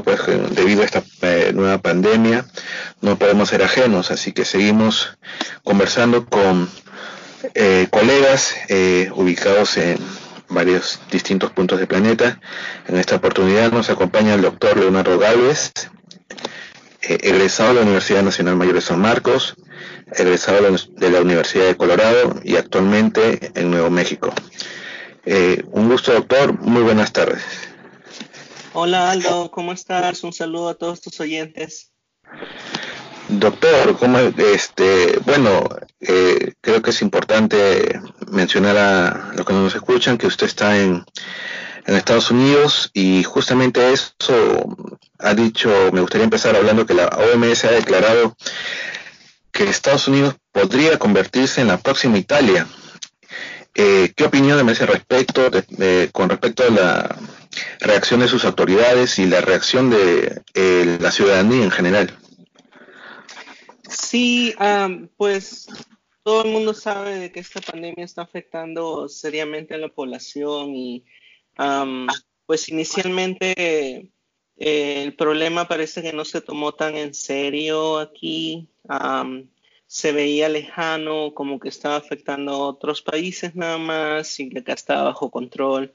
pues debido a esta eh, nueva pandemia, no podemos ser ajenos, así que seguimos conversando con eh, colegas eh, ubicados en varios distintos puntos del planeta. En esta oportunidad nos acompaña el doctor Leonardo Gálvez, eh, egresado de la Universidad Nacional Mayor de San Marcos, egresado de la Universidad de Colorado y actualmente en Nuevo México. un gusto, doctor. Muy buenas tardes. Hola Aldo, ¿cómo estás? Un saludo a todos tus oyentes. Doctor, ¿cómo, este, bueno, eh, creo que es importante mencionar a los que nos escuchan que usted está en, en Estados Unidos y justamente eso ha dicho, me gustaría empezar hablando que la OMS ha declarado que Estados Unidos podría convertirse en la próxima Italia. Eh, ¿Qué opinión me hace respecto con respecto a la reacción de sus autoridades y la reacción de eh, la ciudadanía en general? Sí, pues todo el mundo sabe de que esta pandemia está afectando seriamente a la población y pues inicialmente eh, el problema parece que no se tomó tan en serio aquí. se veía lejano, como que estaba afectando a otros países nada más y que acá estaba bajo control.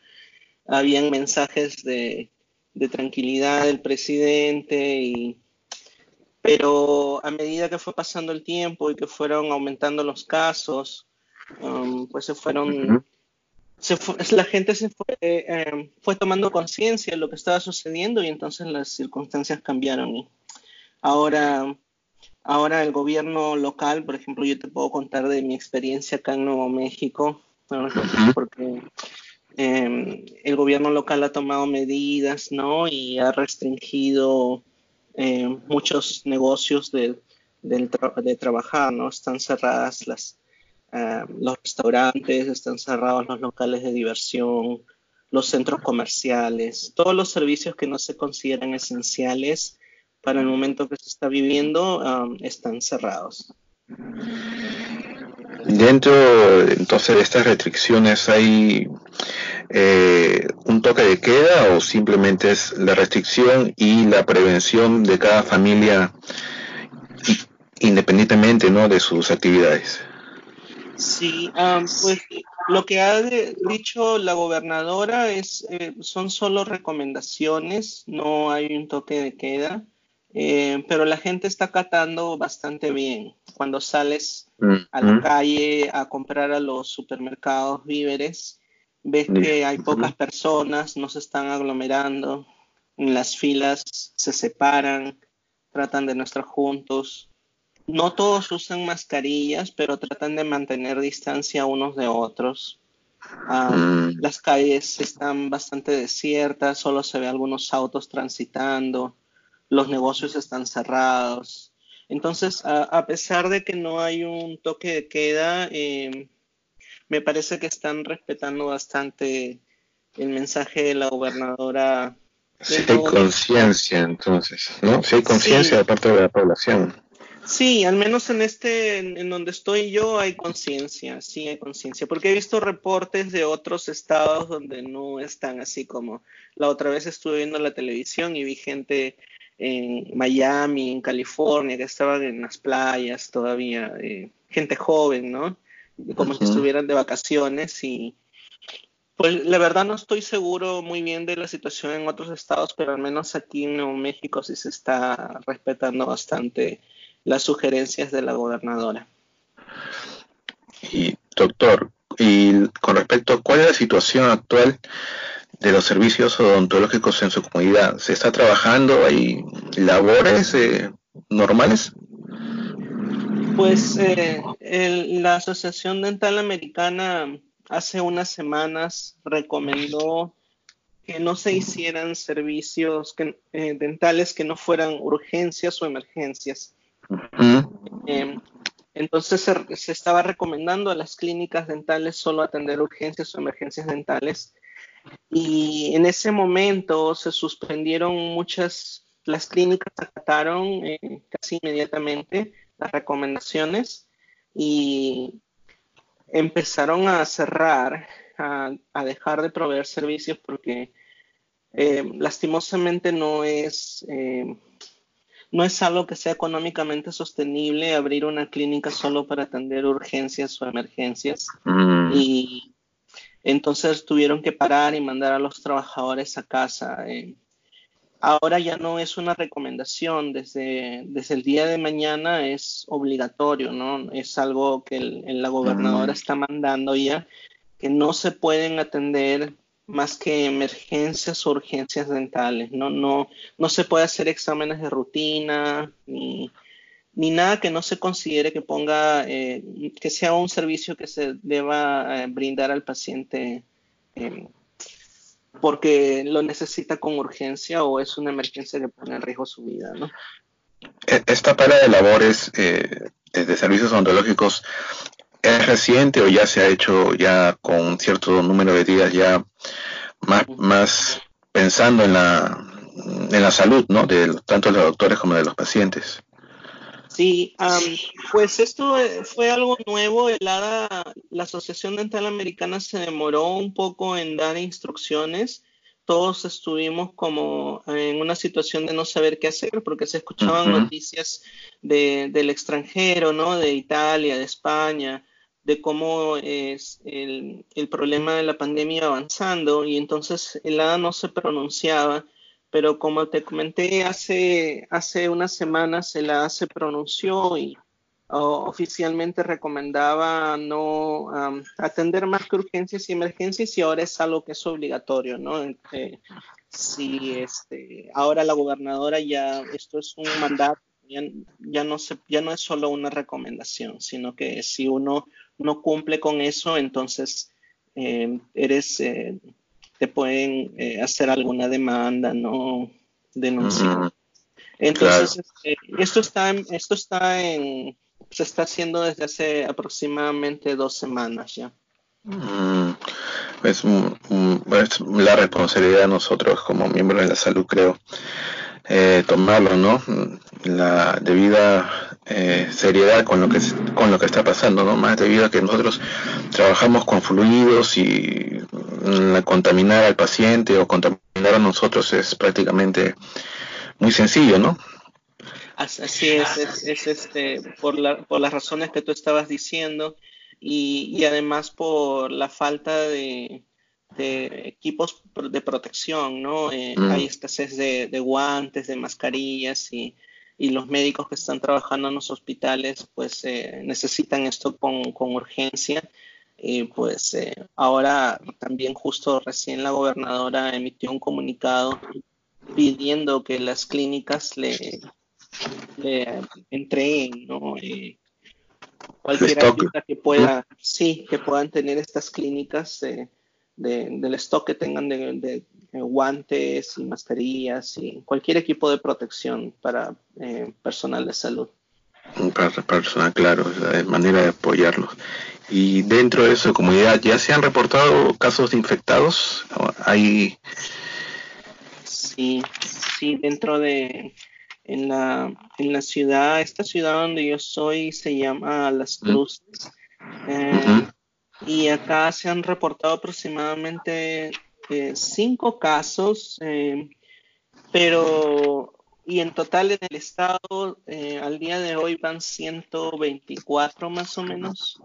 Habían mensajes de, de tranquilidad del presidente y pero a medida que fue pasando el tiempo y que fueron aumentando los casos, um, pues se fueron, la gente se fue, em, fue tomando conciencia de lo que estaba sucediendo y entonces las circunstancias cambiaron. Y ahora, ahora el gobierno local, por ejemplo, yo te puedo contar de mi experiencia acá en Nuevo México, porque em, el gobierno local ha tomado medidas, ¿no? Y ha restringido eh, muchos negocios de, trabajar, ¿no? Están cerradas las, eh, los restaurantes, están cerrados los locales de diversión, los centros comerciales, todos los servicios que no se consideran esenciales para el momento que se está viviendo um, están cerrados. Dentro entonces de estas restricciones hay eh, un toque de queda o simplemente es la restricción y la prevención de cada familia independientemente ¿no? de sus actividades? Sí, pues lo que ha dicho la gobernadora es eh, son solo recomendaciones, no hay un toque de queda, eh, pero la gente está catando bastante bien. Cuando sales a la mm. calle a comprar a los supermercados víveres, ves que hay pocas personas, no se están aglomerando, las filas se separan, tratan de no estar juntos. No todos usan mascarillas, pero tratan de mantener distancia unos de otros. Ah, mm. Las calles están bastante desiertas, solo se ve algunos autos transitando, los negocios están cerrados. Entonces, a, pesar de que no hay un toque de queda, eh, me parece que están respetando bastante el mensaje de la gobernadora. Si hay conciencia, entonces, ¿no? Si hay conciencia de parte de la población. Sí, al menos en este, en, donde estoy yo, hay conciencia, sí hay conciencia, porque he visto reportes de otros estados donde no están así como la otra vez estuve viendo la televisión y vi gente en Miami, en California, que estaban en las playas todavía, eh, gente joven, ¿no? como si estuvieran de vacaciones y pues la verdad no estoy seguro muy bien de la situación en otros estados, pero al menos aquí en Nuevo México sí se está respetando bastante las sugerencias de la gobernadora. Y doctor, y con respecto a cuál es la situación actual de los servicios odontológicos en su comunidad, ¿se está trabajando? ¿Hay labores eh, normales? Pues eh, la Asociación Dental Americana hace unas semanas recomendó que no se hicieran servicios eh, dentales que no fueran urgencias o emergencias. Em, entonces se, estaba recomendando a las clínicas dentales solo atender urgencias o emergencias dentales Y en ese momento se suspendieron muchas, las clínicas acataron eh, casi inmediatamente las recomendaciones y empezaron a cerrar, a, dejar de proveer servicios porque eh, lastimosamente no es, eh, no es algo que sea económicamente sostenible abrir una clínica solo para atender urgencias o emergencias. Mm. Y entonces tuvieron que parar y mandar a los trabajadores a casa. Eh, ahora ya no es una recomendación, desde, desde el día de mañana es obligatorio, ¿no? Es algo que la gobernadora está mandando ya, que no se pueden atender más que emergencias o urgencias dentales, ¿no? No, no se puede hacer exámenes de rutina, ni, ni nada que no se considere que ponga, eh, que sea un servicio que se deba eh, brindar al paciente eh, porque lo necesita con urgencia o es una emergencia que pone en riesgo su vida, ¿no? E, esta pala de labores eh, de servicios odontológicos es reciente o ya se ha hecho ya con cierto número de días ya más, más pensando en la, en la salud, ¿no? De tanto de los doctores como de los pacientes. Sí, pues esto fue algo nuevo. la Asociación Dental Americana se demoró un poco en dar instrucciones. Todos estuvimos como en una situación de no saber qué hacer porque se escuchaban noticias del extranjero, ¿no? De Italia, de España, de cómo es el, el problema de la pandemia avanzando y entonces el ADA no se pronunciaba pero como te comenté hace, hace unas semanas, el ADA se pronunció y oficialmente recomendaba no atender más que urgencias y emergencias y ahora es algo que es obligatorio, ¿no? Eh, si este, ahora la gobernadora ya, esto es un mandato, ya, no se, ya no es solo una recomendación, sino que si uno no cumple con eso, entonces eh, eres... Eh, te pueden eh, hacer alguna demanda, no denunciar. Entonces, este, esto está, esto está en, se está haciendo desde hace aproximadamente dos semanas ya. Es, es, la responsabilidad de nosotros como miembros de la salud, creo, eh, tomarlo, ¿no? La debida eh, seriedad con lo que con lo que está pasando, ¿no? Más debido a que nosotros trabajamos con fluidos y contaminar al paciente o contaminar a nosotros es prácticamente muy sencillo, ¿no? Así es, es, este, por, la, por las razones que tú estabas diciendo y, y además por la falta de, de equipos de protección, ¿no? Eh, mm. Hay escasez de, guantes, de mascarillas y, los médicos que están trabajando en los hospitales pues eh, necesitan esto con, urgencia. Y pues eh, ahora también justo recién la gobernadora emitió un comunicado pidiendo que las clínicas le, le entreguen, ¿no? cualquier ayuda que pueda, sí, que puedan tener estas clínicas del stock que tengan de, guantes y mascarillas y cualquier equipo de protección para eh, personal de salud. Para personal, claro, de manera de apoyarlos. Y dentro de esa comunidad, ¿ya se han reportado casos de infectados? ¿Hay... Sí, sí, dentro de, en la, en la ciudad, esta ciudad donde yo soy se llama Las Cruces. Eh, y acá se han reportado aproximadamente eh, cinco casos, eh, pero y en total en el estado eh, al día de hoy van 124 más o menos.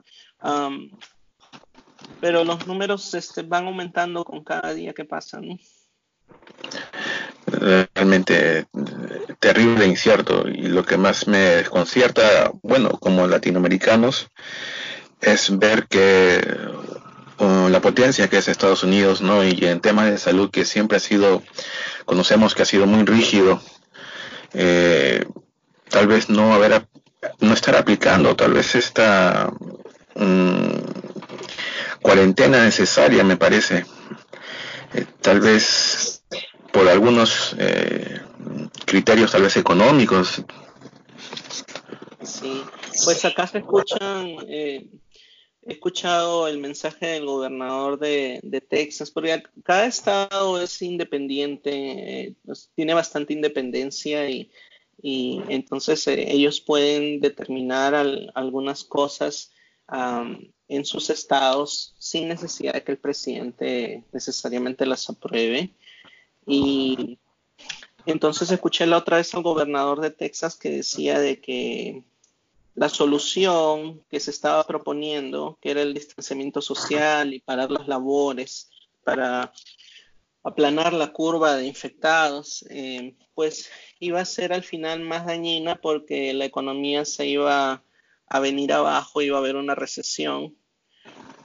pero los números este, van aumentando con cada día que pasa. Realmente terrible e incierto y lo que más me desconcierta, bueno, como latinoamericanos, es ver que la potencia que es Estados Unidos, ¿no? Y en temas de salud que siempre ha sido, conocemos que ha sido muy rígido, eh, tal vez no haber, no estar aplicando, tal vez esta mm, cuarentena necesaria, me parece, eh, tal vez por algunos eh, criterios tal vez económicos. Sí, pues acá se escuchan he escuchado el mensaje del gobernador de, Texas, porque cada estado es independiente, pues, tiene bastante independencia y, entonces eh, ellos pueden determinar algunas cosas en sus estados sin necesidad de que el presidente necesariamente las apruebe. Y entonces escuché la otra vez al gobernador de Texas que decía de que la solución que se estaba proponiendo, que era el distanciamiento social y parar las labores para aplanar la curva de infectados, eh, pues iba a ser al final más dañina porque la economía se iba a venir abajo, iba a haber una recesión.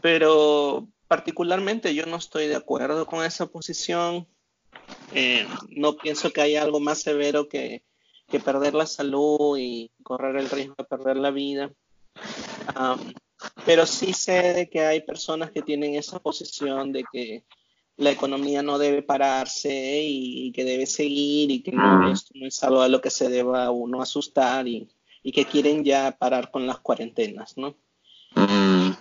Pero particularmente yo no estoy de acuerdo con esa posición. Eh, no pienso que haya algo más severo que que perder la salud y correr el riesgo de perder la vida. pero sí sé de que hay personas que tienen esa posición de que la economía no debe pararse y, que debe seguir y que no, esto no es algo a lo que se deba uno asustar y, que quieren ya parar con las cuarentenas, ¿no? Mm.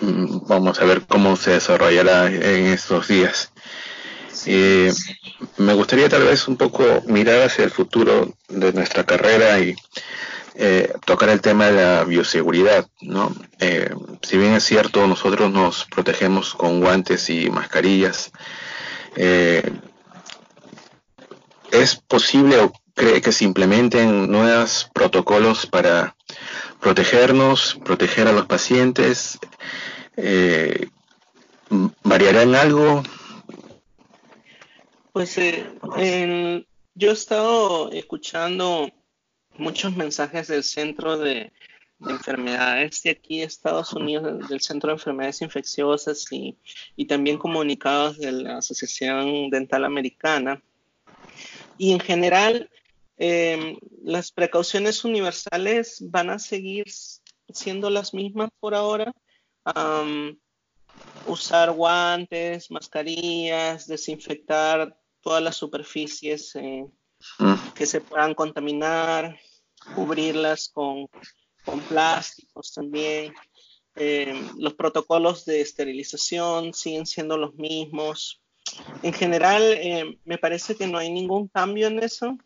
Mm, vamos a ver cómo se desarrollará en estos días. Eh, me gustaría tal vez un poco mirar hacia el futuro de nuestra carrera y eh, tocar el tema de la bioseguridad, ¿no? Eh, si bien es cierto, nosotros nos protegemos con guantes y mascarillas, ¿es posible o cree que se implementen nuevos protocolos para protegernos, proteger a los pacientes? ¿Variará en algo? Pues eh, yo he estado escuchando muchos mensajes del Centro de, Enfermedades de aquí de Estados Unidos, del Centro de Enfermedades Infecciosas y, también comunicados de la Asociación Dental Americana. Y en general, em, las precauciones universales van a seguir siendo las mismas por ahora usar guantes, mascarillas, desinfectar todas las superficies eh, mm. que se puedan contaminar, cubrirlas con, plásticos también. Eh, los protocolos de esterilización siguen siendo los mismos. En general, eh, me parece que no hay ningún cambio en eso.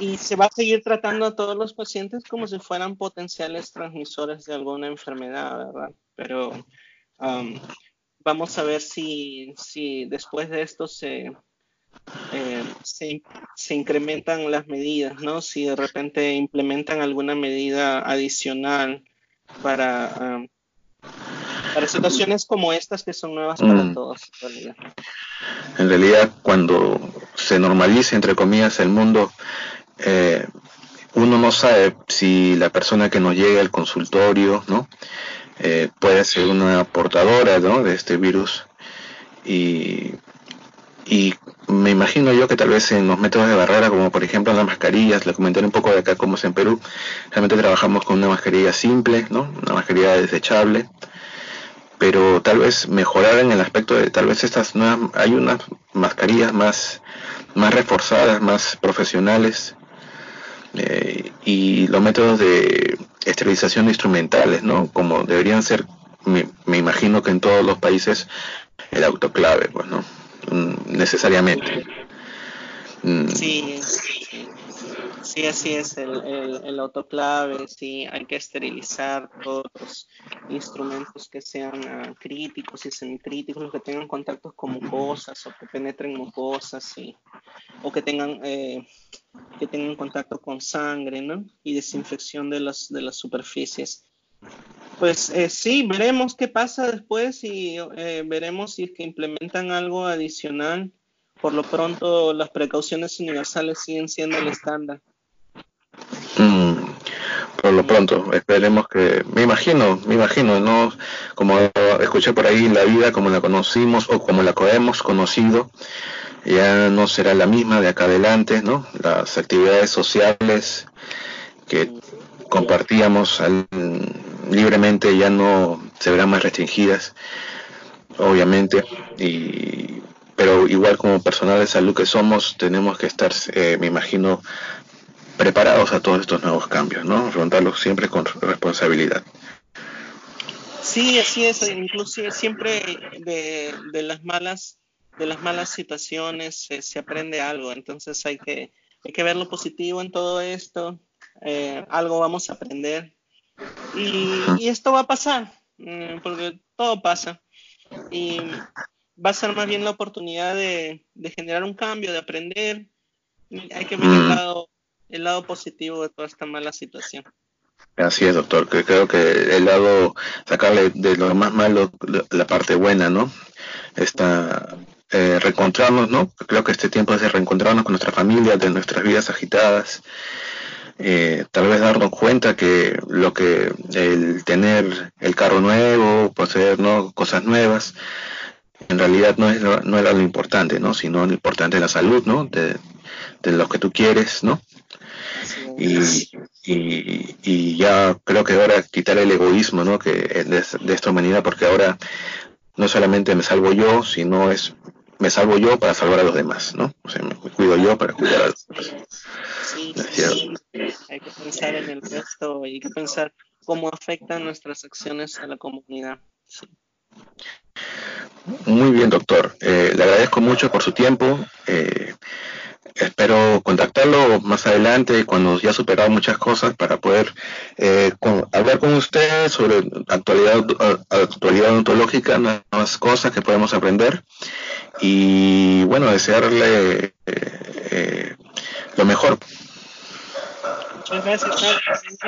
y se va a seguir tratando a todos los pacientes como si fueran potenciales transmisores de alguna enfermedad, ¿verdad? Pero vamos a ver si, si después de esto se, eh, se, incrementan las medidas, ¿no? Si de repente implementan alguna medida adicional para, para situaciones como estas que son nuevas para mm. todos. En realidad. en realidad, cuando se normalice, entre comillas, el mundo, eh, uno no sabe si la persona que nos llega al consultorio, ¿no? Eh, puede ser una portadora de este virus y, me imagino yo que tal vez en los métodos de barrera, como por ejemplo en las mascarillas, le comentaré un poco de acá cómo es en Perú, realmente trabajamos con una mascarilla simple, ¿no? una mascarilla desechable, pero tal vez mejorar en el aspecto de tal vez estas nuevas, hay unas mascarillas más, más reforzadas, más profesionales, eh, y los métodos de esterilización instrumentales, ¿no? Como deberían ser, me, imagino que en todos los países, el autoclave, pues, ¿no? Mm, necesariamente. Mm. Sí, sí, así es, el, el, autoclave, sí, hay que esterilizar todos los instrumentos que sean ah, críticos y semicríticos, los que tengan contactos con mucosas o que penetren mucosas, o que tengan... Eh, que tengan contacto con sangre, ¿no? Y desinfección de las, de las superficies. Pues eh, sí, veremos qué pasa después y eh, veremos si es que implementan algo adicional. Por lo pronto, las precauciones universales siguen siendo el estándar. Mm, por lo pronto, esperemos que, me imagino, me imagino, no, como escuché por ahí, la vida como la conocimos o como la hemos conocido, ya no será la misma de acá adelante, ¿no? Las actividades sociales que compartíamos libremente ya no se verán más restringidas, obviamente, y, pero igual como personal de salud que somos, tenemos que estar, eh, me imagino, preparados a todos estos nuevos cambios, ¿no? Afrontarlos siempre con responsabilidad. Sí, así es, inclusive siempre de las malas de las malas situaciones se aprende algo, entonces hay que, hay que ver lo positivo en todo esto, eh, algo vamos a aprender y, esto va a pasar, mm, porque todo pasa y va a ser más bien la oportunidad de, de generar un cambio, de aprender, hay que ver el mm. lado, el lado positivo de toda esta mala situación. Así es, doctor. Creo que el lado, sacarle de lo más malo la parte buena, ¿no? Esta, eh, reencontrarnos, ¿no? Creo que este tiempo es de reencontrarnos con nuestra familia, de nuestras vidas agitadas. Eh, tal vez darnos cuenta que lo que el tener el carro nuevo, poseer ¿no? cosas nuevas, en realidad no es no era lo importante, ¿no? Sino lo importante es la salud, ¿no? De, de lo que tú quieres, ¿no? Y, y, ya creo que ahora quitar el egoísmo, ¿no? Que de, de esta humanidad, porque ahora no solamente me salvo yo, sino es me salvo yo para salvar a los demás, ¿no? O sea, me cuido yo para cuidar a los demás. Sí, sí, hay que pensar en el resto y hay que pensar cómo afectan nuestras acciones a la comunidad. Muy bien, doctor. Eh, le agradezco mucho por su tiempo. Eh, espero contactarlo más adelante cuando ya ha superado muchas cosas para poder eh, hablar con usted sobre actualidad, actualidad ontológica, nuevas cosas que podemos aprender y bueno, desearle eh, lo mejor. Muchas gracias,